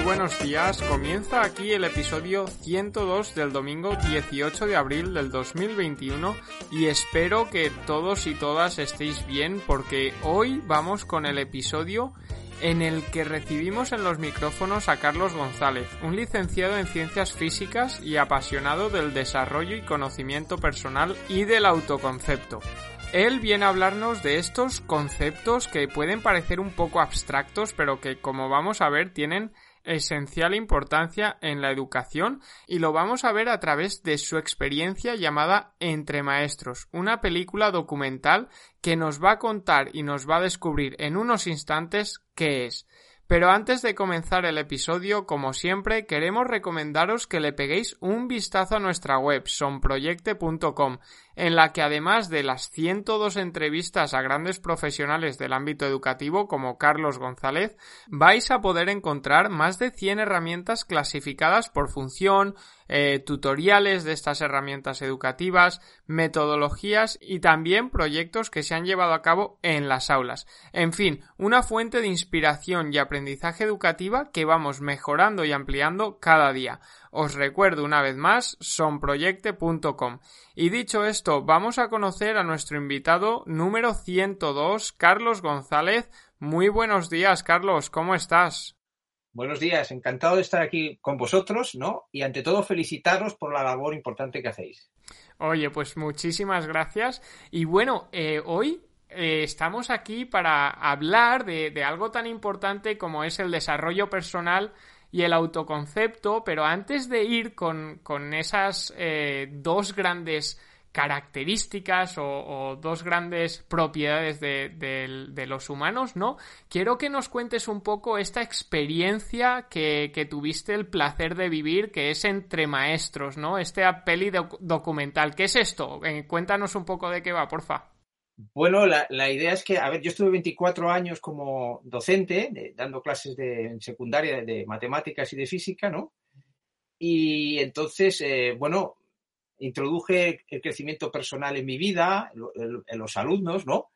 Muy buenos días. Comienza aquí el episodio 102 del domingo 18 de abril del 2021 y espero que todos y todas estéis bien porque hoy vamos con el episodio en el que recibimos en los micrófonos a Carlos González, un licenciado en ciencias físicas y apasionado del desarrollo y conocimiento personal y del autoconcepto. Él viene a hablarnos de estos conceptos que pueden parecer un poco abstractos, pero que como vamos a ver tienen esencial importancia en la educación y lo vamos a ver a través de su experiencia llamada Entre Maestros, una película documental que nos va a contar y nos va a descubrir en unos instantes qué es. Pero antes de comenzar el episodio, como siempre, queremos recomendaros que le peguéis un vistazo a nuestra web sonproyecte.com, en la que además de las 102 entrevistas a grandes profesionales del ámbito educativo como Carlos González, vais a poder encontrar más de 100 herramientas clasificadas por función, eh, tutoriales de estas herramientas educativas, metodologías y también proyectos que se han llevado a cabo en las aulas. En fin, una fuente de inspiración y aprendizaje educativa que vamos mejorando y ampliando cada día. Os recuerdo una vez más sonproyecte.com. Y dicho esto, vamos a conocer a nuestro invitado número 102, Carlos González. Muy buenos días, Carlos, ¿cómo estás? Buenos días, encantado de estar aquí con vosotros, ¿no? Y ante todo felicitaros por la labor importante que hacéis. Oye, pues muchísimas gracias. Y bueno, eh, hoy eh, estamos aquí para hablar de, de algo tan importante como es el desarrollo personal y el autoconcepto, pero antes de ir con, con esas eh, dos grandes características o, dos grandes propiedades de, los humanos, ¿no? Quiero que nos cuentes un poco esta experiencia que, tuviste el placer de vivir, que es entre maestros, ¿no? Este peli documental. ¿Qué es esto? Eh, cuéntanos un poco de qué va, porfa. Bueno, la, idea es que, a ver, yo estuve 24 años como docente, dando clases de secundaria de, matemáticas y de física, ¿no? Y entonces, eh, bueno, introduje el crecimiento personal en mi vida, en los alumnos, ¿no?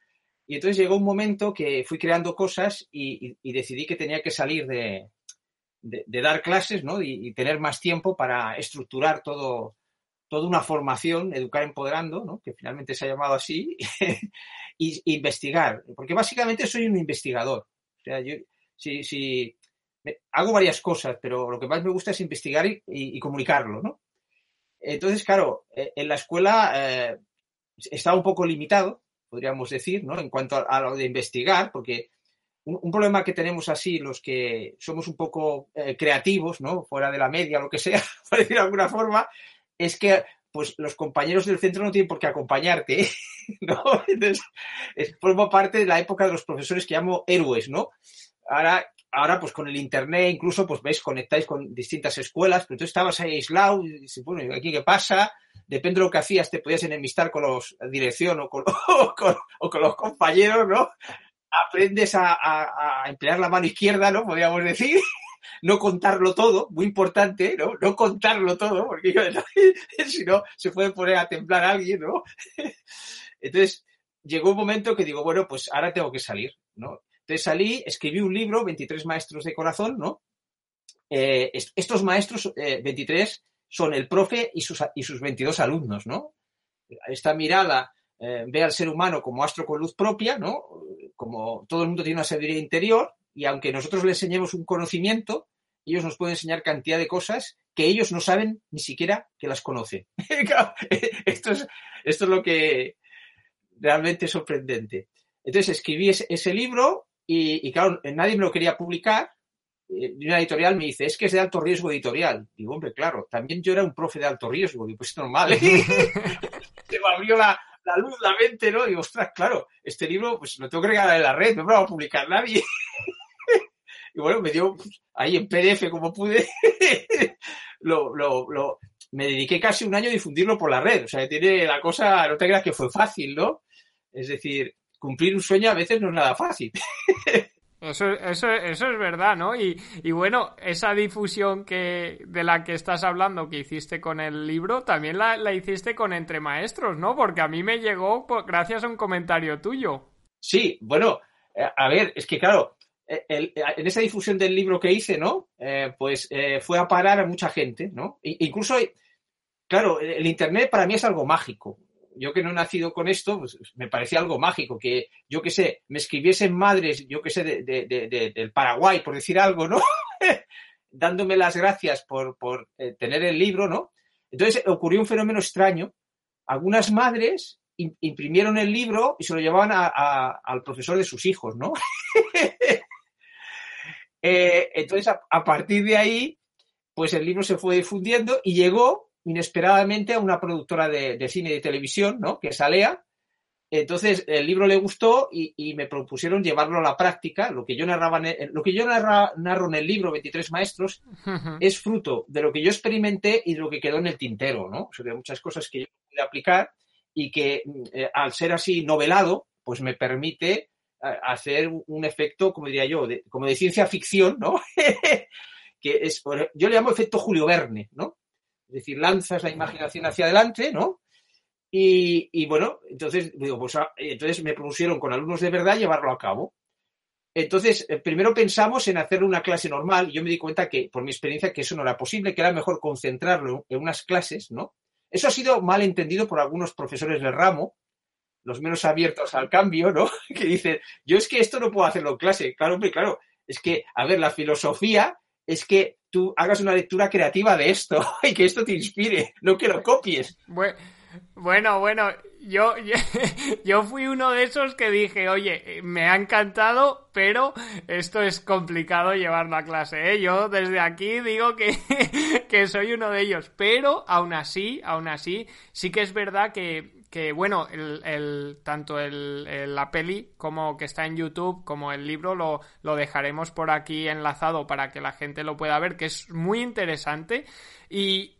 Y entonces llegó un momento que fui creando cosas y, decidí que tenía que salir de, dar clases, ¿no? Y, tener más tiempo para estructurar todo, toda una formación, Educar Empoderando, ¿no? que finalmente se ha llamado así, y investigar, porque básicamente soy un investigador. O sea, yo, si, hago varias cosas, pero lo que más me gusta es investigar y comunicarlo, ¿no? Entonces, claro, eh, en la escuela eh, estaba un poco limitado, podríamos decir, ¿no? En cuanto a, lo de investigar, porque un, problema que tenemos así, los que somos un poco eh, creativos, ¿no? Fuera de la media, lo que sea, por decir de alguna forma, es que pues los compañeros del centro no tienen por qué acompañarte, ¿no? Entonces, forma parte de la época de los profesores que llamo héroes, ¿no? Ahora ahora pues con el internet incluso pues ves, conectáis con distintas escuelas, pero tú estabas ahí aislado y dices, bueno, ¿aquí qué pasa? Depende de lo que hacías, te podías enemistar con los dirección o con, o con, los compañeros, ¿no? Aprendes a, emplear la mano izquierda, ¿no? Podríamos decir. No contarlo todo, muy importante, ¿no? No contarlo todo, porque si no se puede poner a temblar a alguien, ¿no? Entonces, llegó un momento que digo, bueno, pues ahora tengo que salir, ¿no? Entonces salí, escribí un libro, 23 maestros de corazón, ¿no? Eh, estos maestros, 23, eh, son el profe y sus, y sus 22 alumnos, ¿no? Esta mirada eh, ve al ser humano como astro con luz propia, ¿no? Como todo el mundo tiene una sabiduría interior y aunque nosotros le enseñemos un conocimiento, ellos nos pueden enseñar cantidad de cosas que ellos no saben ni siquiera que las conocen. esto, es, esto es lo que realmente es sorprendente. Entonces escribí ese, libro y, claro, nadie me lo quería publicar. Y una editorial me dice, es que es de alto riesgo editorial. Digo, hombre, claro, también yo era un profe de alto riesgo. Digo, pues es normal. ¿eh? Se me abrió la, luz, la mente, ¿no? Digo, ostras, claro, este libro, pues lo tengo que regalar en la red, no me lo va a publicar nadie. y bueno, me dio ahí en PDF como pude. lo, lo, lo, me dediqué casi un año a difundirlo por la red. O sea, tiene la cosa, no te creas que fue fácil, ¿no? Es decir, cumplir un sueño a veces no es nada fácil. Eso, eso, eso es verdad, ¿no? Y, y, bueno, esa difusión que, de la que estás hablando que hiciste con el libro, también la, la hiciste con Entre Maestros, ¿no? Porque a mí me llegó gracias a un comentario tuyo. Sí, bueno, eh, a ver, es que claro, eh, en esa difusión del libro que hice, ¿no? Eh, pues fue a parar a mucha gente, ¿no? incluso, claro, el Internet para mí es algo mágico yo que no he nacido con esto, pues me parecía algo mágico, que yo que sé, me escribiesen madres, yo que sé, de, del Paraguay, por decir algo, ¿no? Dándome las gracias por, eh, tener el libro, ¿no? Entonces ocurrió un fenómeno extraño. Algunas madres imprimieron el libro y se lo llevaban al profesor de sus hijos, ¿no? Eh, entonces, a partir de ahí, pues el libro se fue difundiendo y llegó inesperadamente a una productora de, cine y de televisión, ¿no? Que es Alea. Entonces el libro le gustó y, me propusieron llevarlo a la práctica. Lo que yo narraba, lo que yo narro en el libro 23 maestros es fruto de lo que yo experimenté y de lo que quedó en el tintero, ¿no? O muchas cosas que yo pude aplicar y que eh, al ser así novelado, pues me permite hacer un efecto, como diría yo, como de ciencia ficción, ¿no? que es, yo le llamo efecto Julio Verne, ¿no? Es decir, lanzas la imaginación hacia adelante, ¿no? Y, bueno, entonces, pues, ah, entonces me propusieron con alumnos de verdad llevarlo a cabo. Entonces, eh, primero pensamos en hacer una clase normal yo me di cuenta que, por mi experiencia, que eso no era posible, que era mejor concentrarlo en unas clases, ¿no? Eso ha sido mal entendido por algunos profesores del ramo, los menos abiertos al cambio, ¿no? Que dicen, yo es que esto no puedo hacerlo en clase. Claro, hombre, claro. Es que, a ver, la filosofía es que tú hagas una lectura creativa de esto y que esto te inspire, no que lo copies. Bueno, bueno, yo, yo, fui uno de esos que dije, oye, me ha encantado, pero esto es complicado llevarlo a clase. ¿eh? Yo desde aquí digo que, que soy uno de ellos, pero aún así, aún así, sí que es verdad que, que bueno, tanto el, la peli como que está en YouTube como el libro lo, lo, dejaremos por aquí enlazado para que la gente lo pueda ver, que es muy interesante. Y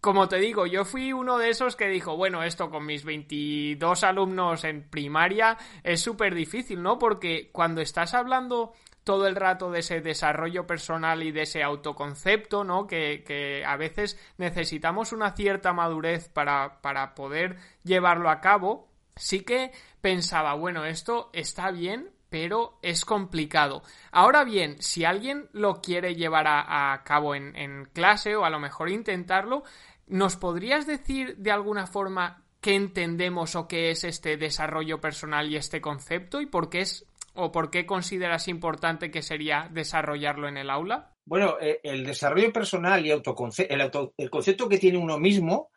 como te digo, yo fui uno de esos que dijo, bueno, esto con mis 22 alumnos en primaria es súper difícil, ¿no? Porque cuando estás hablando todo el rato de ese desarrollo personal y de ese autoconcepto, ¿no? Que, a veces necesitamos una cierta madurez para, para poder llevarlo a cabo. Sí que pensaba, bueno, esto está bien, pero es complicado. Ahora bien, si alguien lo quiere llevar a, cabo en, en, clase o a lo mejor intentarlo, ¿nos podrías decir de alguna forma qué entendemos o qué es este desarrollo personal y este concepto y por qué es o por qué consideras importante que sería desarrollarlo en el aula? Bueno, eh, el desarrollo personal y autoconcepto, el, concepto que tiene uno mismo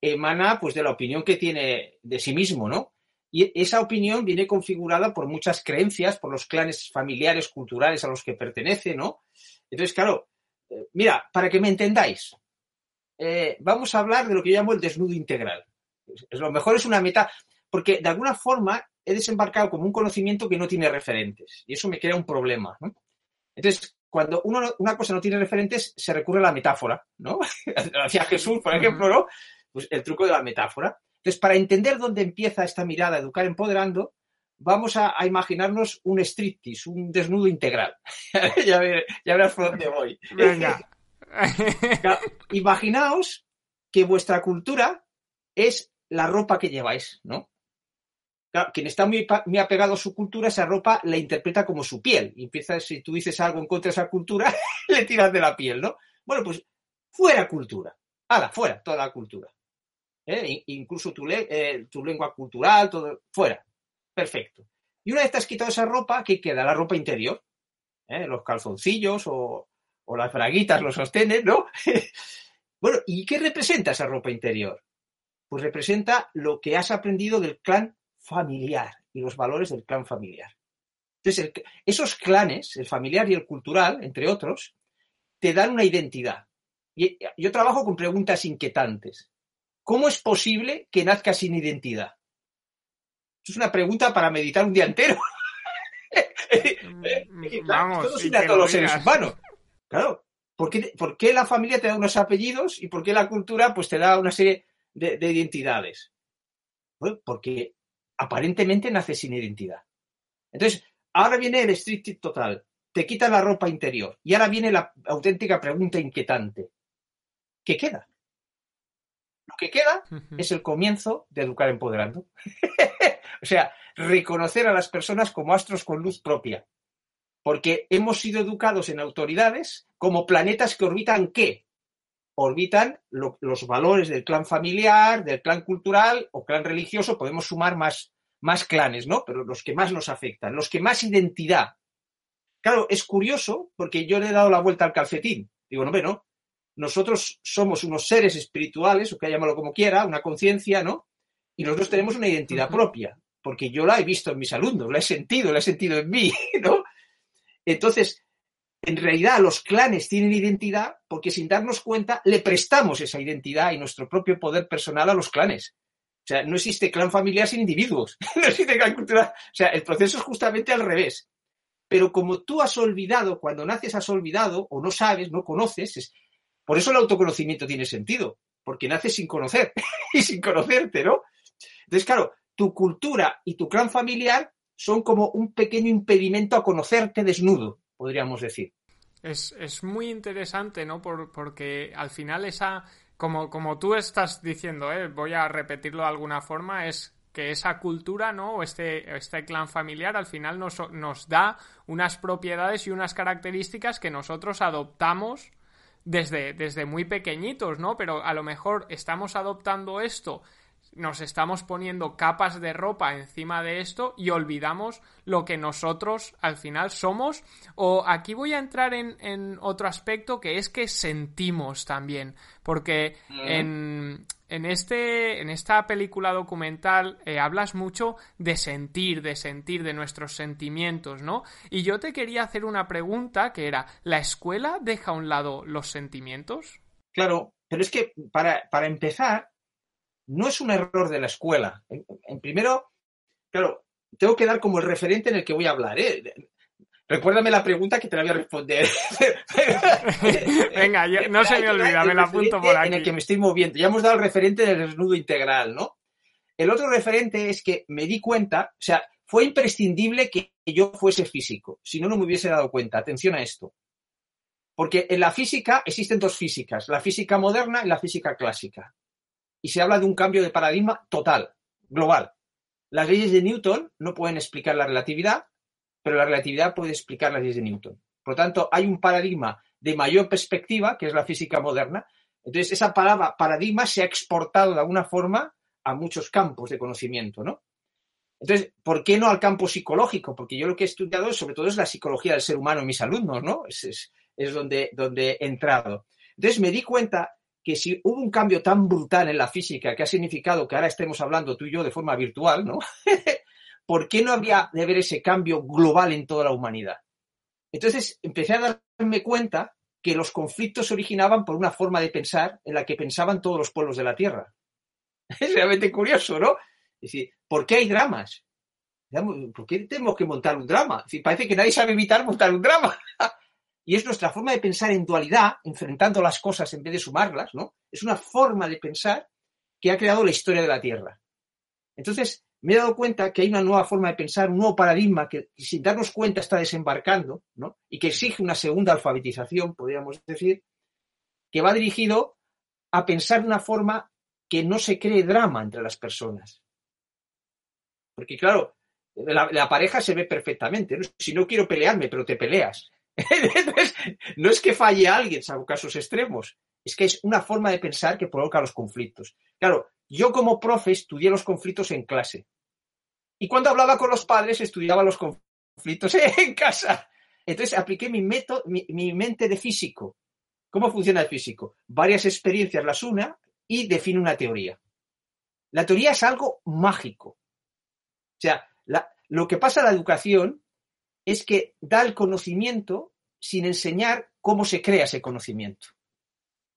emana pues de la opinión que tiene de sí mismo, ¿no? Y esa opinión viene configurada por muchas creencias, por los clanes familiares, culturales a los que pertenece, ¿no? Entonces, claro, eh, mira, para que me entendáis, eh, vamos a hablar de lo que yo llamo el desnudo integral. Es, lo mejor es una meta, porque de alguna forma he desembarcado como un conocimiento que no tiene referentes y eso me crea un problema. Entonces, cuando una cosa no tiene referentes, se recurre a la metáfora, ¿no? Hacia Jesús, por ejemplo, ¿no? Pues el truco de la metáfora. Entonces, para entender dónde empieza esta mirada, educar empoderando, vamos a, imaginarnos un striptease, un desnudo integral. ya, verás por dónde voy. Venga. Imaginaos que vuestra cultura es la ropa que lleváis, ¿no? Quien está muy, apegado a su cultura, esa ropa la interpreta como su piel. Y empieza, si tú dices algo en contra de esa cultura, le tiras de la piel, ¿no? Bueno, pues fuera cultura. Hala, fuera toda la cultura. ¿Eh? Incluso tu, eh, tu, lengua cultural, todo, fuera. Perfecto. Y una vez te has quitado esa ropa, ¿qué queda? La ropa interior. ¿Eh? Los calzoncillos o, o las braguitas, los sostenes, ¿no? Bueno, ¿y qué representa esa ropa interior? Pues representa lo que has aprendido del clan familiar y los valores del clan familiar. Entonces, esos clanes, el familiar y el cultural, entre otros, te dan una identidad. Y yo trabajo con preguntas inquietantes. ¿Cómo es posible que nazca sin identidad? Es una pregunta para meditar un día entero. Mm, vamos, Todo a todos los seres humanos. Claro. ¿por qué, la familia te da unos apellidos y por qué la cultura pues, te da una serie de, identidades? porque aparentemente nace sin identidad. Entonces, ahora viene el street total. Te quita la ropa interior. Y ahora viene la auténtica pregunta inquietante. ¿Qué queda? Lo que queda es el comienzo de educar empoderando. o sea, reconocer a las personas como astros con luz propia. Porque hemos sido educados en autoridades como planetas que orbitan qué? Orbitan los valores del clan familiar, del clan cultural o clan religioso. Podemos sumar más, más clanes, ¿no? Pero los que más nos afectan, los que más identidad. Claro, es curioso porque yo le he dado la vuelta al calcetín. Digo, no, no, nosotros somos unos seres espirituales, o que llamarlo como quiera, una conciencia, ¿no? Y nosotros tenemos una identidad propia, porque yo la he visto en mis alumnos, la he sentido, la he sentido en mí, ¿no? Entonces, en realidad los clanes tienen identidad porque sin darnos cuenta le prestamos esa identidad y nuestro propio poder personal a los clanes. O sea, no existe clan familiar sin individuos, no existe clan cultural. O sea, el proceso es justamente al revés. Pero como tú has olvidado, cuando naces has olvidado o no sabes, no conoces, es, por eso el autoconocimiento tiene sentido, porque naces sin conocer y sin conocerte, ¿no? Entonces, claro, tu cultura y tu clan familiar son como un pequeño impedimento a conocerte desnudo, podríamos decir. Es, muy interesante, ¿no? porque al final esa, como, como tú estás diciendo, ¿eh? voy a repetirlo de alguna forma, es que esa cultura, ¿no? O este, este clan familiar al final nos, nos da unas propiedades y unas características que nosotros adoptamos desde, desde muy pequeñitos, ¿no? Pero a lo mejor estamos adoptando esto nos estamos poniendo capas de ropa encima de esto y olvidamos lo que nosotros al final somos. O aquí voy a entrar en, otro aspecto que es que sentimos también. Porque en, en, este, en esta película documental eh, hablas mucho de sentir, de sentir, de nuestros sentimientos, ¿no? Y yo te quería hacer una pregunta que era, ¿la escuela deja a un lado los sentimientos? Claro, pero es que para, para empezar, no es un error de la escuela. En, primero, claro, tengo que dar como el referente en el que voy a hablar. ¿eh? Recuérdame la pregunta que te la voy a responder. Venga, no se me olvida, me la apunto por aquí. En el que me estoy moviendo. Ya hemos dado el referente del desnudo integral, ¿no? El otro referente es que me di cuenta, o sea, fue imprescindible que yo fuese físico, si no, no me hubiese dado cuenta. Atención a esto. Porque en la física existen dos físicas, la física moderna y la física clásica y se habla de un cambio de paradigma total, global. Las leyes de Newton no pueden explicar la relatividad, pero la relatividad puede explicar las leyes de Newton. Por lo tanto, hay un paradigma de mayor perspectiva, que es la física moderna. Entonces, esa palabra paradigma se ha exportado de alguna forma a muchos campos de conocimiento, ¿no? Entonces, ¿por qué no al campo psicológico? Porque yo lo que he estudiado sobre todo es la psicología del ser humano en mis alumnos, ¿no? Es, es donde, donde he entrado. Entonces me di cuenta que si hubo un cambio tan brutal en la física que ha significado que ahora estemos hablando tú y yo de forma virtual, ¿no? ¿Por qué no habría de haber ese cambio global en toda la humanidad? Entonces empecé a darme cuenta que los conflictos se originaban por una forma de pensar en la que pensaban todos los pueblos de la Tierra. Es realmente curioso, ¿no? Es decir, ¿por qué hay dramas? ¿Por qué tenemos que montar un drama? parece que nadie sabe evitar montar un drama. Y es nuestra forma de pensar en dualidad, enfrentando las cosas en vez de sumarlas, ¿no? Es una forma de pensar que ha creado la historia de la Tierra. Entonces, me he dado cuenta que hay una nueva forma de pensar, un nuevo paradigma que, sin darnos cuenta está desembarcando, ¿no? Y que exige una segunda alfabetización, podríamos decir, que va dirigido a pensar de una forma que no se cree drama entre las personas. Porque, claro, la, pareja se ve perfectamente. Si no quiero pelearme, pero te peleas. No es que falle alguien, salvo casos extremos, es que es una forma de pensar que provoca los conflictos. Claro, yo como profe estudié los conflictos en clase. Y cuando hablaba con los padres, estudiaba los conflictos en casa. Entonces apliqué mi, método, mi, mente de físico. ¿Cómo funciona el físico? Varias experiencias las una y define una teoría. La teoría es algo mágico. O sea, lo que pasa en la educación es que da el conocimiento sin enseñar cómo se crea ese conocimiento.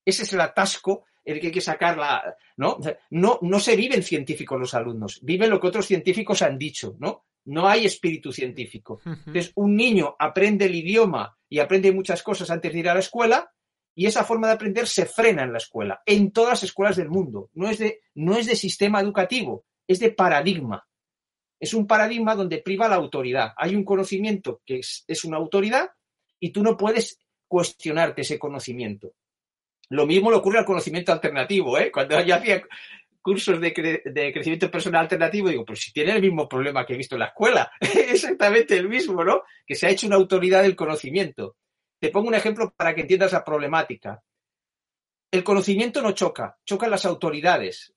Ese es el atasco el que hay que sacar la. ¿no? No, no se viven científicos los alumnos, viven lo que otros científicos han dicho, ¿no? No hay espíritu científico. Entonces, un niño aprende el idioma y aprende muchas cosas antes de ir a la escuela, y esa forma de aprender se frena en la escuela, en todas las escuelas del mundo. No es de, no es de sistema educativo, es de paradigma. Es un paradigma donde priva la autoridad. Hay un conocimiento que es, una autoridad y tú no puedes cuestionarte ese conocimiento. Lo mismo le ocurre al conocimiento alternativo, ¿eh? Cuando yo hacía cursos de, crecimiento personal alternativo, digo, pero si tiene el mismo problema que he visto en la escuela, exactamente el mismo, ¿no? Que se ha hecho una autoridad del conocimiento. Te pongo un ejemplo para que entiendas la problemática. El conocimiento no choca, chocan las autoridades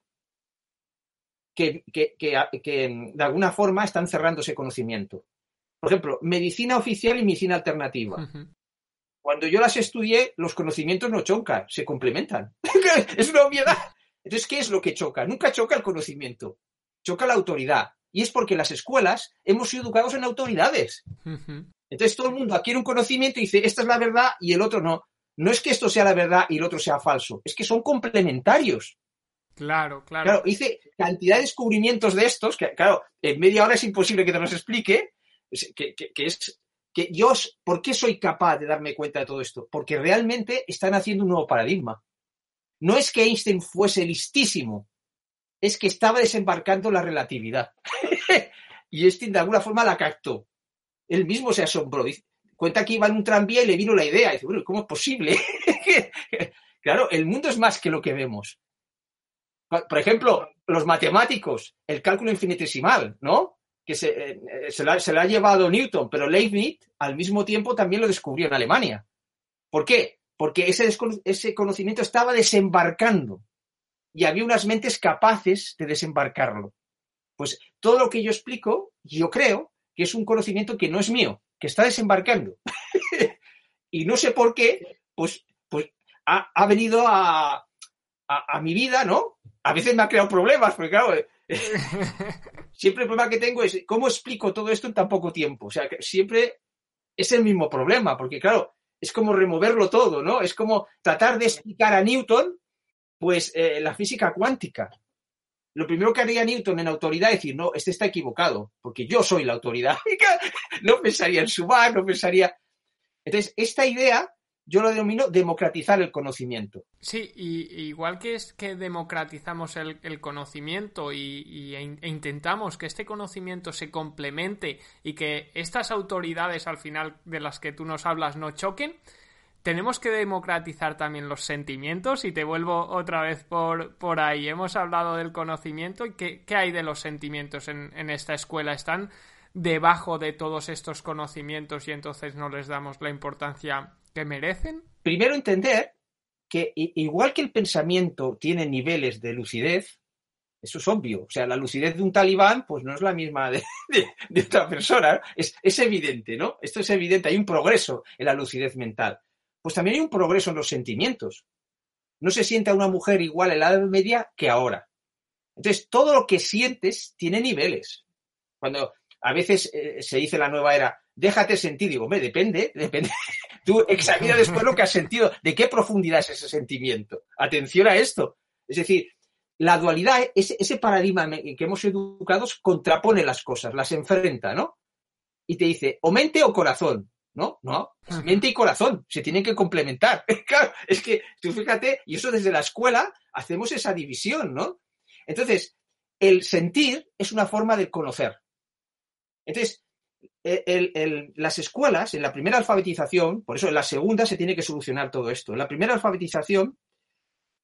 que, de alguna forma están cerrando ese conocimiento. Por ejemplo, medicina oficial y medicina alternativa. Cuando yo las estudié, los conocimientos no chocan, se complementan. es una obviedad. Entonces, ¿qué es lo que choca? Nunca choca el conocimiento, choca la autoridad. Y es porque las escuelas hemos sido educados en autoridades. Entonces todo el mundo adquiere un conocimiento y dice, esta es la verdad y el otro no. No es que esto sea la verdad y el otro sea falso, es que son complementarios. Claro, claro. Claro, hice cantidad de descubrimientos de estos, que claro, en media hora es imposible que te los explique, que, es que yo, ¿por qué soy capaz de darme cuenta de todo esto? Porque realmente están haciendo un nuevo paradigma. No es que Einstein fuese listísimo, es que estaba desembarcando la relatividad. y Einstein de alguna forma la captó. Él mismo se asombró. cuenta que iba en un tranvía y le vino la idea. Y dice, bueno, ¿cómo es posible? claro, el mundo es más que lo que vemos. Por ejemplo, los matemáticos, el cálculo infinitesimal, ¿no? que se, eh, se, la, ha llevado Newton, pero Leibniz al mismo tiempo también lo descubrió en Alemania. ¿Por qué? Porque ese, ese conocimiento estaba desembarcando y había unas mentes capaces de desembarcarlo. Pues todo lo que yo explico, yo creo que es un conocimiento que no es mío, que está desembarcando. y no sé por qué, pues, pues ha, ha venido a, a, mi vida, ¿no? A veces me ha creado problemas, porque claro, siempre el problema que tengo es cómo explico todo esto en tan poco tiempo. O sea, que siempre es el mismo problema, porque claro, es como removerlo todo, ¿no? Es como tratar de explicar a Newton, pues, eh, la física cuántica. Lo primero que haría Newton en autoridad es decir, no, este está equivocado, porque yo soy la autoridad. no pensaría en su bar, no pensaría. Entonces, esta idea yo lo denomino democratizar el conocimiento. Sí, y, igual que es que democratizamos el, conocimiento y, e, e, intentamos que este conocimiento se complemente y que estas autoridades al final de las que tú nos hablas no choquen, tenemos que democratizar también los sentimientos y te vuelvo otra vez por, por ahí. Hemos hablado del conocimiento y qué, qué hay de los sentimientos en, en esta escuela. ¿Están debajo de todos estos conocimientos y entonces no les damos la importancia que merecen? Primero entender que igual que el pensamiento tiene niveles de lucidez, eso es obvio. O sea, la lucidez de un talibán, pues no es la misma de, otra persona. Es, evidente, ¿no? Esto es evidente. Hay un progreso en la lucidez mental. Pues también hay un progreso en los sentimientos. No se siente a una mujer igual en la Edad Media que ahora. Entonces, todo lo que sientes tiene niveles. Cuando a veces eh, se dice la nueva era, déjate sentir. Digo, me depende, depende. Tú examina después lo que has sentido. ¿De qué profundidad es ese sentimiento? Atención a esto. Es decir, la dualidad, ese, ese paradigma que hemos educado contrapone las cosas, las enfrenta, ¿no? Y te dice, o mente o corazón. No, no, mente y corazón se tienen que complementar. Claro, es que tú fíjate, y eso desde la escuela hacemos esa división, ¿no? Entonces, el sentir es una forma de conocer. Entonces, las escuelas, en la primera alfabetización, por eso en la segunda se tiene que solucionar todo esto. En la primera alfabetización,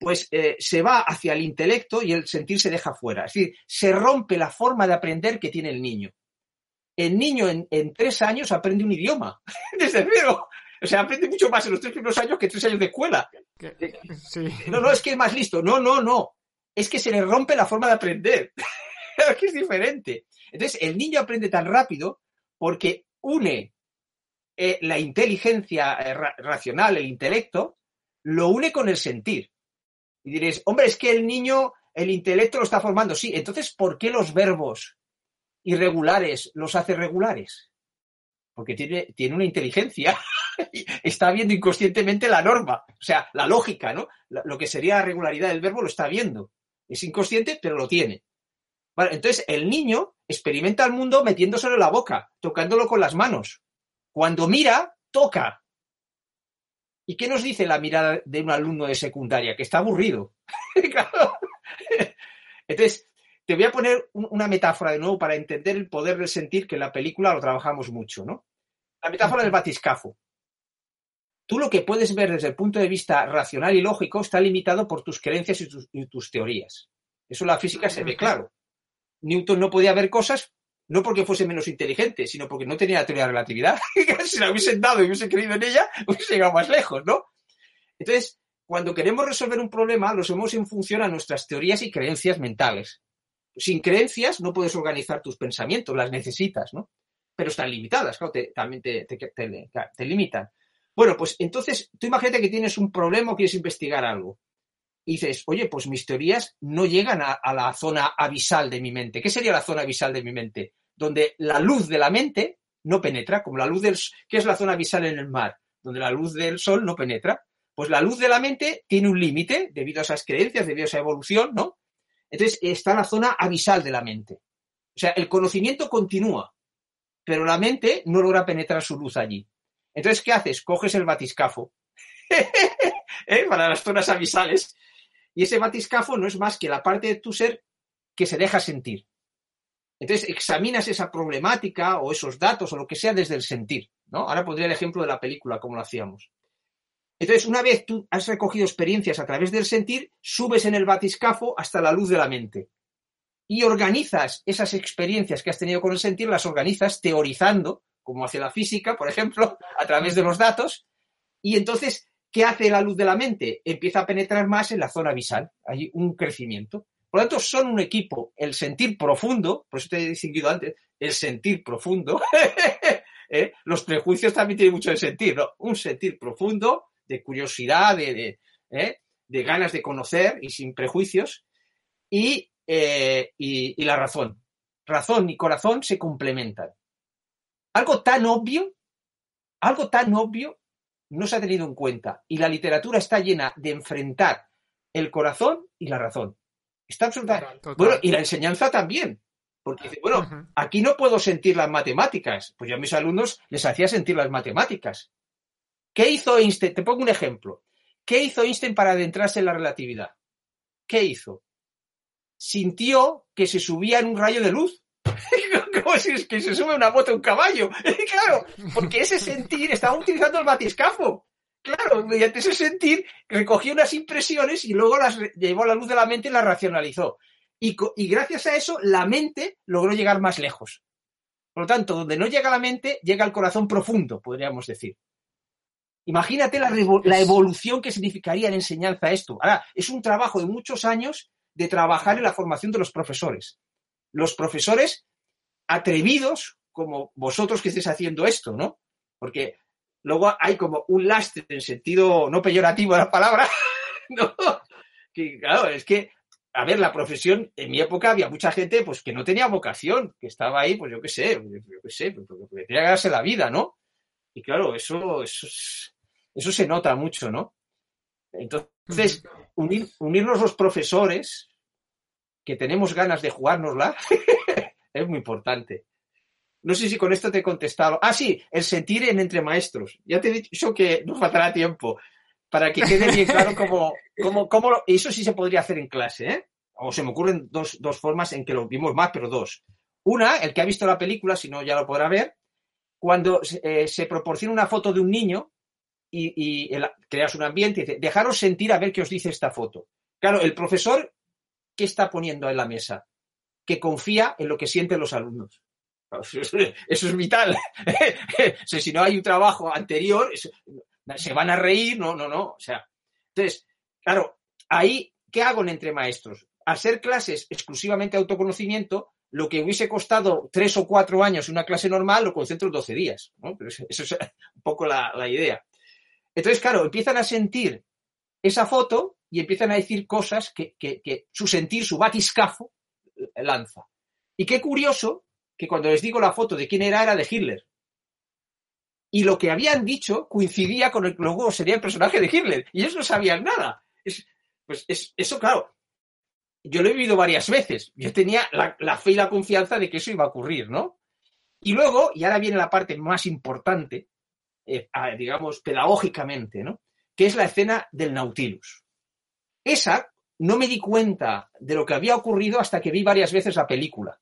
pues eh, se va hacia el intelecto y el sentir se deja fuera. Es decir, se rompe la forma de aprender que tiene el niño. El niño en, tres años aprende un idioma, desde cero. O sea, aprende mucho más en los tres primeros años que tres años de escuela. No, no, es que es más listo. No, no, no. Es que se le rompe la forma de aprender. es que es diferente. Entonces, el niño aprende tan rápido porque une eh, la inteligencia eh, racional, el intelecto, lo une con el sentir. Y diréis, hombre, es que el niño, el intelecto lo está formando. Sí, entonces, ¿por qué los verbos irregulares los hace regulares? Porque tiene, tiene una inteligencia. está viendo inconscientemente la norma, o sea, la lógica, ¿no? Lo que sería la regularidad del verbo lo está viendo. Es inconsciente, pero lo tiene. entonces, el niño experimenta el mundo metiéndoselo en la boca, tocándolo con las manos. Cuando mira, toca. ¿Y qué nos dice la mirada de un alumno de secundaria? Que está aburrido. Entonces, te voy a poner una metáfora de nuevo para entender el poder del sentir, que en la película lo trabajamos mucho, ¿no? La metáfora del batiscafo. Tú lo que puedes ver desde el punto de vista racional y lógico está limitado por tus creencias y tus, y tus teorías. Eso en la física se ve claro. Newton no podía ver cosas no porque fuese menos inteligente, sino porque no tenía la teoría de relatividad. si la hubiesen dado y hubiese creído en ella, hubiese llegado más lejos, ¿no? Entonces, cuando queremos resolver un problema, lo hacemos en función a nuestras teorías y creencias mentales. Sin creencias no puedes organizar tus pensamientos, las necesitas, ¿no? Pero están limitadas, claro, también te, te, limitan. Bueno, pues entonces tú imagínate que tienes un problema o quieres investigar algo. Y dices, oye, pues mis teorías no llegan a, la zona abisal de mi mente. ¿Qué sería la zona abisal de mi mente? Donde la luz de la mente no penetra, como la luz del... ¿Qué es la zona abisal en el mar? Donde la luz del sol no penetra. Pues la luz de la mente tiene un límite debido a esas creencias, debido a esa evolución, ¿no? Entonces está la zona abisal de la mente. O sea, el conocimiento continúa, pero la mente no logra penetrar su luz allí. Entonces, ¿qué haces? Coges el batiscafo ¿eh? para las zonas abisales y ese batiscafo no es más que la parte de tu ser que se deja sentir. Entonces, examinas esa problemática o esos datos o lo que sea desde el sentir. ¿no? Ahora pondría el ejemplo de la película, como lo hacíamos. Entonces, una vez tú has recogido experiencias a través del sentir, subes en el batiscafo hasta la luz de la mente. Y organizas esas experiencias que has tenido con el sentir, las organizas teorizando, como hace la física, por ejemplo, a través de los datos. Y entonces, ¿qué hace la luz de la mente? Empieza a penetrar más en la zona visal. Hay un crecimiento. Por lo tanto, son un equipo, el sentir profundo, por eso te he distinguido antes, el sentir profundo. ¿eh? Los prejuicios también tienen mucho de sentir. Un sentir profundo de curiosidad, de, ¿eh? de, ganas de conocer y sin prejuicios, eh, y, y, la razón. Razón y corazón se complementan. Algo tan obvio, algo tan obvio no se ha tenido en cuenta y la literatura está llena de enfrentar el corazón y la razón. Está absolutamente. Bueno, y la enseñanza también. Porque dice, bueno, aquí no puedo sentir las matemáticas. Pues yo a mis alumnos les hacía sentir las matemáticas. ¿Qué hizo Einstein? Te pongo un ejemplo. ¿Qué hizo Einstein para adentrarse en la relatividad? ¿Qué hizo? Sintió que se subía en un rayo de luz. Es que se sube una moto a un caballo. claro, porque ese sentir estaba utilizando el batiscafo. Claro, mediante ese sentir recogió unas impresiones y luego las llevó a la luz de la mente y las racionalizó. Y, y gracias a eso, la mente logró llegar más lejos. Por lo tanto, donde no llega la mente, llega el corazón profundo, podríamos decir. Imagínate la, evolución que significaría en enseñanza esto. Ahora, es un trabajo de muchos años de trabajar en la formación de los profesores. Los profesores atrevidos, como vosotros que estéis haciendo esto, ¿no? Porque luego hay como un lastre en sentido no peyorativo de la palabra, ¿no? Que claro, es que, a ver, la profesión, en mi época había mucha gente pues que no tenía vocación, que estaba ahí, pues yo qué sé, yo qué sé, porque tenía que ganarse la vida, ¿no? Y claro, eso, eso, eso se nota mucho, ¿no? Entonces, unirnos los profesores, que tenemos ganas de jugárnosla, es muy importante. No sé si con esto te he contestado. Ah, sí, el sentir en entre maestros. Ya te he dicho que nos faltará tiempo para que quede bien claro cómo, cómo, cómo eso sí se podría hacer en clase, ¿eh? O se me ocurren dos, dos formas en que lo vimos más, pero dos. Una, el que ha visto la película, si no ya lo podrá ver, cuando eh, se proporciona una foto de un niño y, creas un ambiente dice, dejaros sentir a ver qué os dice esta foto. Claro, el profesor, ¿qué está poniendo en la mesa? Que confía en lo que sienten los alumnos. Eso es vital. si no hay un trabajo anterior, se van a reír, no, no, no. O sea, entonces, claro, ahí, ¿qué hago en entre maestros? Hacer clases exclusivamente de autoconocimiento, lo que hubiese costado tres o cuatro años una clase normal lo concentro en 12 días. eso es un poco la, idea. Entonces, claro, empiezan a sentir esa foto y empiezan a decir cosas que, que su sentir, su batiscafo, lanza. Y qué curioso que cuando les digo la foto de quién era, era de Hitler. Y lo que habían dicho coincidía con el que luego sería el personaje de Hitler. Y ellos no sabían nada. pues eso, claro, yo lo he vivido varias veces. Yo tenía la, fe y la confianza de que eso iba a ocurrir, ¿no? Y luego, y ahora viene la parte más importante, eh, digamos, pedagógicamente, ¿no? Que es la escena del Nautilus. Esa no me di cuenta de lo que había ocurrido hasta que vi varias veces la película.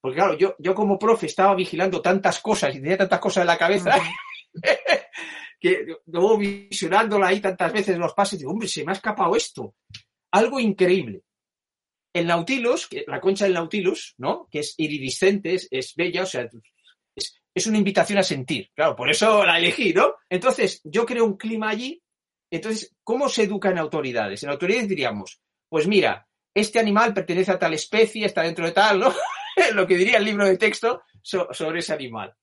Porque claro, yo, yo como profe estaba vigilando tantas cosas y tenía tantas cosas en la cabeza que luego visionándola ahí tantas veces en los pases, digo, hombre, se me ha escapado esto. Algo increíble. El Nautilus, la concha del Nautilus, ¿no? Que es iridiscente, es, bella, o sea, es, es, una invitación a sentir. Claro, por eso la elegí, ¿no? Entonces, yo creo un clima allí. Entonces, ¿cómo se educa en autoridades? En autoridades diríamos, pues mira, este animal pertenece a tal especie, está dentro de tal, ¿no? lo que diría el libro de texto sobre ese animal.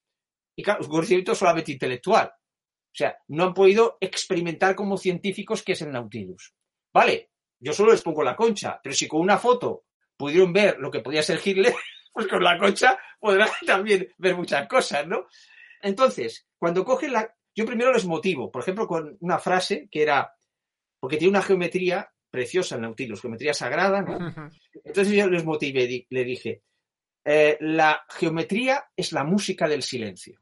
Y claro, un conocimiento solamente intelectual. O sea, no han podido experimentar como científicos qué es el Nautilus. Vale, yo solo les pongo la concha, pero si con una foto pudieron ver lo que podía ser Hitler, pues con la concha podrán también ver muchas cosas, ¿no? Entonces, cuando cogen la... Yo primero les motivo, por ejemplo, con una frase que era, porque tiene una geometría preciosa el Nautilus, geometría sagrada, ¿no? Entonces yo les motivé, le dije, eh, la geometría es la música del silencio.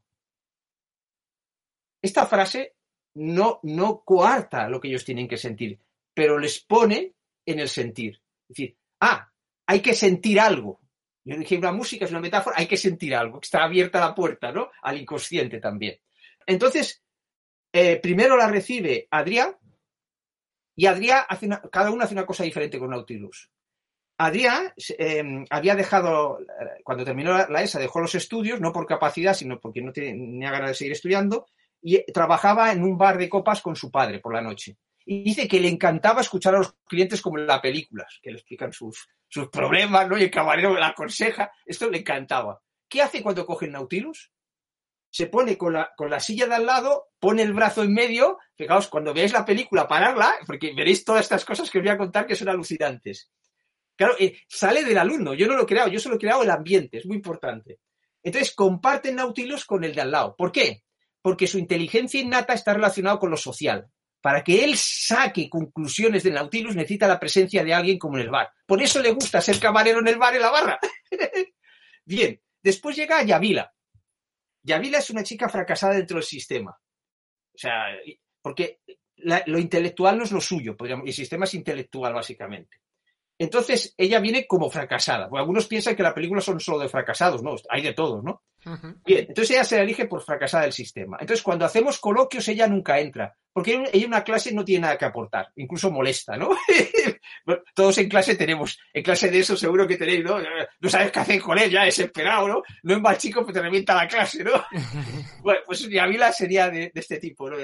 Esta frase no, no coarta lo que ellos tienen que sentir, pero les pone en el sentir. Es decir, ah, hay que sentir algo. Yo dije, una música es una metáfora, hay que sentir algo, está abierta la puerta, ¿no? Al inconsciente también. Entonces, eh, primero la recibe Adrián y Adrián hace cada uno hace una cosa diferente con Nautilus. Adrián em, había dejado, cuando terminó la, ESA, dejó los estudios, no por capacidad, sino porque no tenía ganas de seguir estudiando, y trabajaba en un bar de copas con su padre por la noche. Y dice que le encantaba escuchar a los clientes como en las películas, que le explican sus, sus problemas, ¿no? Y el camarero le aconseja. Esto le encantaba. ¿Qué hace cuando coge Nautilus? Se pone con la, con la silla de al lado, pone el brazo en medio. Fijaos, cuando veáis la película, pararla, porque veréis todas estas cosas que os voy a contar que son alucinantes. Claro, eh, sale del alumno, yo no lo he creado, yo solo he creado el ambiente, es muy importante. Entonces, comparten Nautilus con el de al lado. ¿Por qué? Porque su inteligencia innata está relacionada con lo social. Para que él saque conclusiones del Nautilus necesita la presencia de alguien como en el bar. Por eso le gusta ser camarero en el bar en la barra. Bien, después llega Yavila. Yavila es una chica fracasada dentro del sistema. O sea, porque lo intelectual no es lo suyo, podríamos, el sistema es intelectual básicamente. Entonces ella viene como fracasada. algunos piensan que la película son solo de fracasados, ¿no? Hay de todos, ¿no? Bien, entonces ella se elige por fracasada del sistema. Entonces cuando hacemos coloquios ella nunca entra, porque ella en una clase no tiene nada que aportar, incluso molesta, ¿no? todos en clase tenemos, en clase de eso seguro que tenéis, ¿no? No sabes qué hacer con ella, desesperado, ¿no? No es más chico, pues te revienta la clase, ¿no? bueno, pues Yavila sería de, este tipo, ¿no?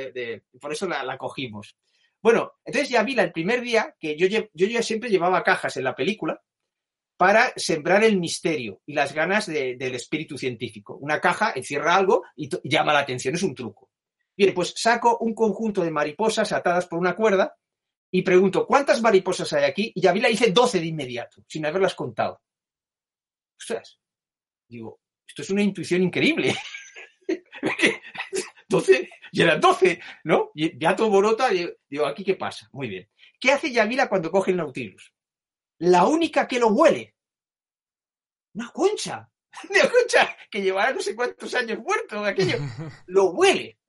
por eso la cogimos. Bueno, entonces ya vi el primer día que yo, yo ya siempre llevaba cajas en la película para sembrar el misterio y las ganas del espíritu científico. Una caja encierra algo y llama la atención, es un truco. Bien, pues saco un conjunto de mariposas atadas por una cuerda y pregunto, ¿cuántas mariposas hay aquí? Y ya vi la hice 12 de inmediato, sin haberlas contado. Ostras, digo, esto es una intuición increíble. 12, y eran 12, ¿no? Y ya todo borota, digo, ¿aquí qué pasa? Muy bien. ¿Qué hace Yamila cuando coge el Nautilus? La única que lo huele. Una concha. Una concha que llevará no sé cuántos años muerto, aquello. Lo huele.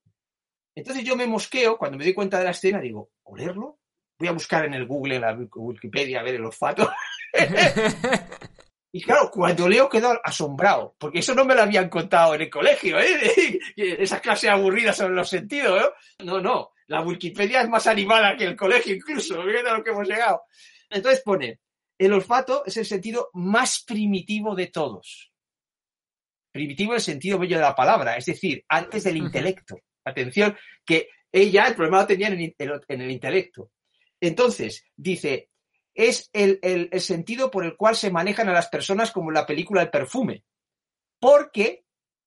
Entonces yo me mosqueo, cuando me doy cuenta de la escena, digo, ¿olerlo? Voy a buscar en el Google, en la Wikipedia, a ver el olfato. Y claro, cuando leo quedo asombrado, porque eso no me lo habían contado en el colegio, ¿eh? Esas clases aburridas sobre los sentidos, ¿eh? No, no, la Wikipedia es más animada que el colegio incluso, fíjate a lo que hemos llegado. Entonces pone, el olfato es el sentido más primitivo de todos. Primitivo en el sentido bello de la palabra, es decir, antes del intelecto. Atención, que ella el problema lo tenía en el intelecto. Entonces, dice, es el, sentido por el cual se manejan a las personas como en la película El perfume. Porque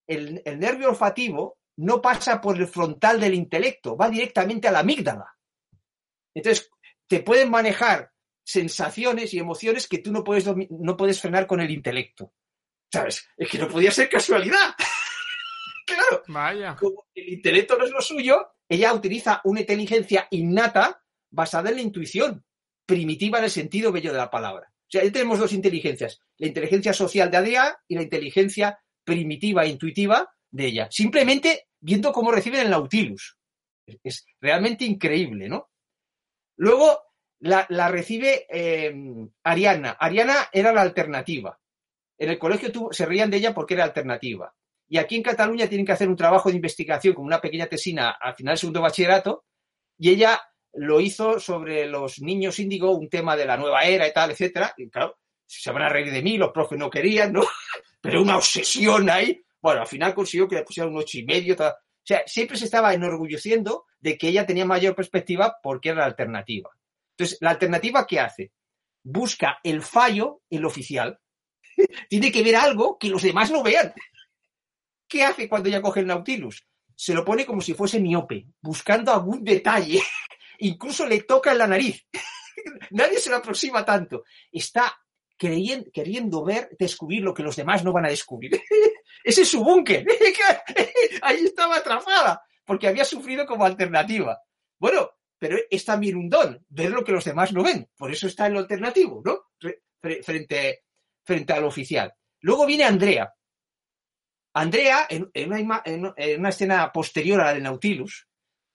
el, nervio olfativo no pasa por el frontal del intelecto, va directamente a la amígdala. Entonces, te pueden manejar sensaciones y emociones que tú no puedes, no puedes frenar con el intelecto. ¿Sabes? Es que no podía ser casualidad. Claro. Vaya. Como el intelecto no es lo suyo, ella utiliza una inteligencia innata basada en la intuición, primitiva en el sentido bello de la palabra. O sea, ya tenemos dos inteligencias, la inteligencia social de Adrià y la inteligencia primitiva e intuitiva de ella. Simplemente viendo cómo reciben el Nautilus. Es realmente increíble, ¿no? Luego la, recibe eh, Ariana. Ariana era la alternativa. En el colegio se reían de ella porque era alternativa. Y aquí en Cataluña tienen que hacer un trabajo de investigación con una pequeña tesina al final del segundo bachillerato y ella lo hizo sobre los niños índigo, un tema de la nueva era y tal, etcétera. Y claro, se van a reír de mí, los profes no querían, ¿no? Pero una obsesión ahí. Bueno, al final consiguió que le pusieran un ocho y medio. O sea, siempre se estaba enorgulleciendo de que ella tenía mayor perspectiva porque era la alternativa. Entonces, ¿la alternativa qué hace? Busca el fallo en lo oficial. Tiene que ver algo que los demás no vean. ¿Qué hace cuando ella coge el Nautilus? Se lo pone como si fuese miope, buscando algún detalle. Incluso le toca en la nariz. Nadie se lo aproxima tanto. Está queriendo ver, descubrir lo que los demás no van a descubrir. Ese es su búnker. Ahí estaba atrapada, porque había sufrido como alternativa. Bueno, pero es también un don, ver lo que los demás no ven. Por eso está en lo alternativo, ¿no? Frente, frente al oficial. Luego viene Andrea. Andrea, en, una, en, una, escena posterior a la de Nautilus,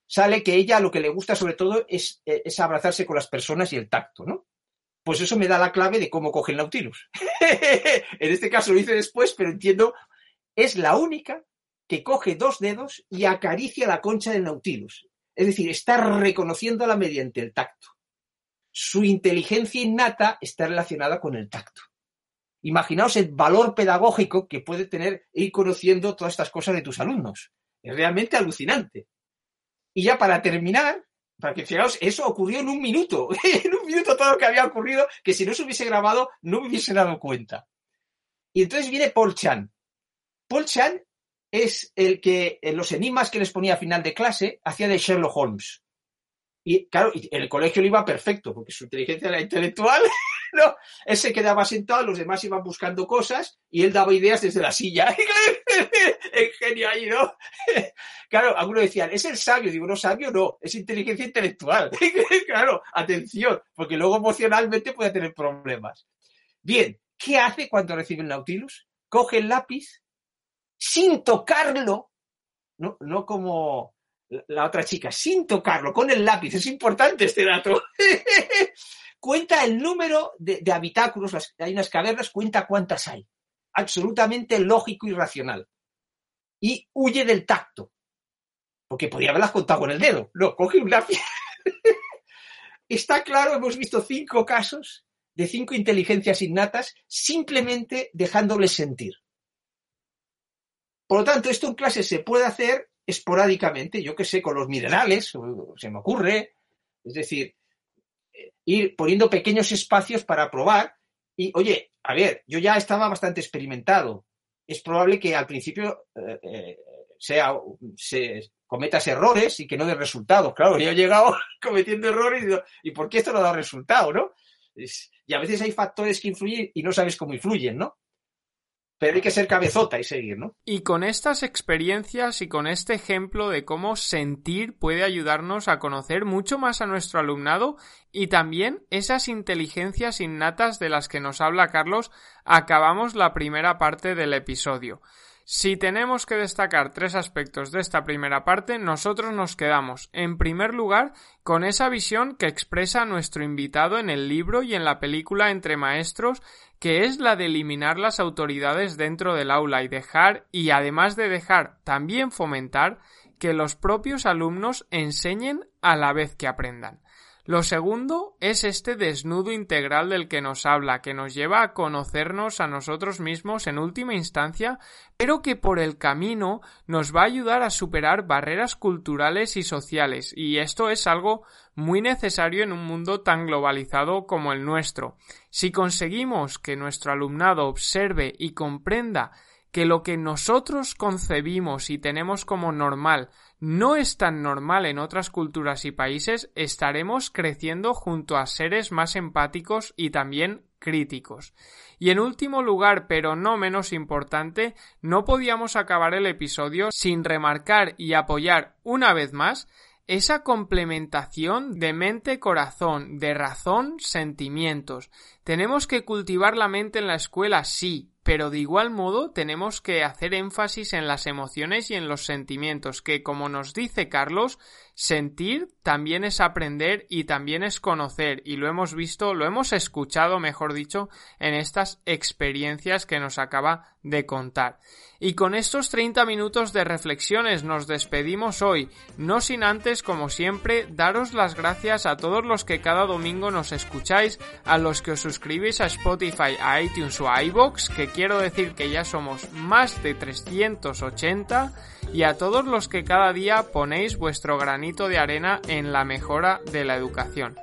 sale que ella lo que le gusta sobre todo es, es abrazarse con las personas y el tacto, ¿no? Pues eso me da la clave de cómo coge el Nautilus. en este caso lo hice después, pero entiendo, es la única que coge dos dedos y acaricia la concha del Nautilus. Es decir, está reconociéndola mediante el tacto. Su inteligencia innata está relacionada con el tacto. Imaginaos el valor pedagógico que puede tener ir conociendo todas estas cosas de tus alumnos. Es realmente alucinante. Y ya para terminar, para que fijaos, eso ocurrió en un minuto. en un minuto todo lo que había ocurrido, que si no se hubiese grabado no me hubiese dado cuenta. Y entonces viene Paul Chan. Paul Chan es el que en los enigmas que les ponía a final de clase hacía de Sherlock Holmes. Y claro, el colegio le iba perfecto, porque su inteligencia era intelectual, ¿no? Él se quedaba sentado, los demás iban buscando cosas y él daba ideas desde la silla. el genio ahí, ¿no? claro, algunos decían, es el sabio. Digo, no, sabio no, es inteligencia intelectual. claro, atención, porque luego emocionalmente puede tener problemas. Bien, ¿qué hace cuando recibe el Nautilus? Coge el lápiz sin tocarlo, no, no como la otra chica, sin tocarlo, con el lápiz. Es importante este dato. cuenta el número de, habitáculos, hay unas cavernas, cuenta cuántas hay. Absolutamente lógico y racional. Y huye del tacto. Porque podría haberlas contado con el dedo. No, coge un lápiz. Está claro, hemos visto cinco casos de cinco inteligencias innatas simplemente dejándoles sentir. Por lo tanto, esto en clase se puede hacer esporádicamente, yo que sé, con los minerales, se me ocurre, es decir, ir poniendo pequeños espacios para probar y, oye, a ver, yo ya estaba bastante experimentado. Es probable que al principio eh, eh, sea, se cometas errores y que no dé resultados. Claro, yo he llegado cometiendo errores y, digo, ¿y por qué esto no da resultado, no? y a veces hay factores que influyen y no sabes cómo influyen, ¿no? Pero hay que ser cabezota y seguir, ¿no? Y con estas experiencias y con este ejemplo de cómo sentir puede ayudarnos a conocer mucho más a nuestro alumnado y también esas inteligencias innatas de las que nos habla Carlos, acabamos la primera parte del episodio. Si tenemos que destacar tres aspectos de esta primera parte, nosotros nos quedamos, en primer lugar, con esa visión que expresa nuestro invitado en el libro y en la película Entre Maestros, que es la de eliminar las autoridades dentro del aula y dejar, y además de dejar, también fomentar que los propios alumnos enseñen a la vez que aprendan. Lo segundo es este desnudo integral del que nos habla, que nos lleva a conocernos a nosotros mismos en última instancia, pero que por el camino nos va a ayudar a superar barreras culturales y sociales, y esto es algo muy necesario en un mundo tan globalizado como el nuestro. Si conseguimos que nuestro alumnado observe y comprenda que lo que nosotros concebimos y tenemos como normal no es tan normal en otras culturas y países, estaremos creciendo junto a seres más empáticos y también críticos. Y en último lugar, pero no menos importante, no podíamos acabar el episodio sin remarcar y apoyar una vez más esa complementación de mente-corazón, de razón-sentimientos. Tenemos que cultivar la mente en la escuela, sí, pero de igual modo tenemos que hacer énfasis en las emociones y en los sentimientos, que como nos dice Carlos, sentir también es aprender y también es conocer, y lo hemos visto, lo hemos escuchado, mejor dicho, en estas experiencias que nos acaba de contar. Y con estos 30 minutos de reflexiones nos despedimos hoy, no sin antes, como siempre, daros las gracias a todos los que cada domingo nos escucháis, a los que os suscribís a Spotify, a iTunes o a iVoox, que quiero decir que ya somos más de 380, y a todos los que cada día ponéis vuestro granito de arena en la mejora de la educación.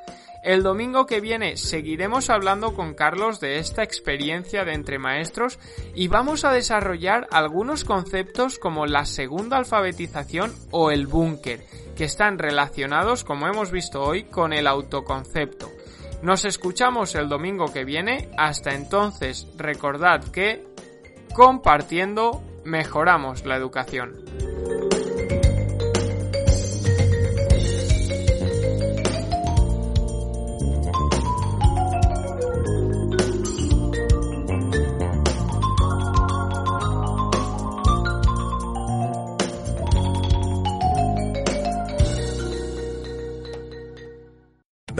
El domingo que viene seguiremos hablando con Carlos de esta experiencia de entre maestros y vamos a desarrollar algunos conceptos como la segunda alfabetización o el búnker, que están relacionados, como hemos visto hoy, con el autoconcepto. Nos escuchamos el domingo que viene. Hasta entonces, recordad que compartiendo mejoramos la educación.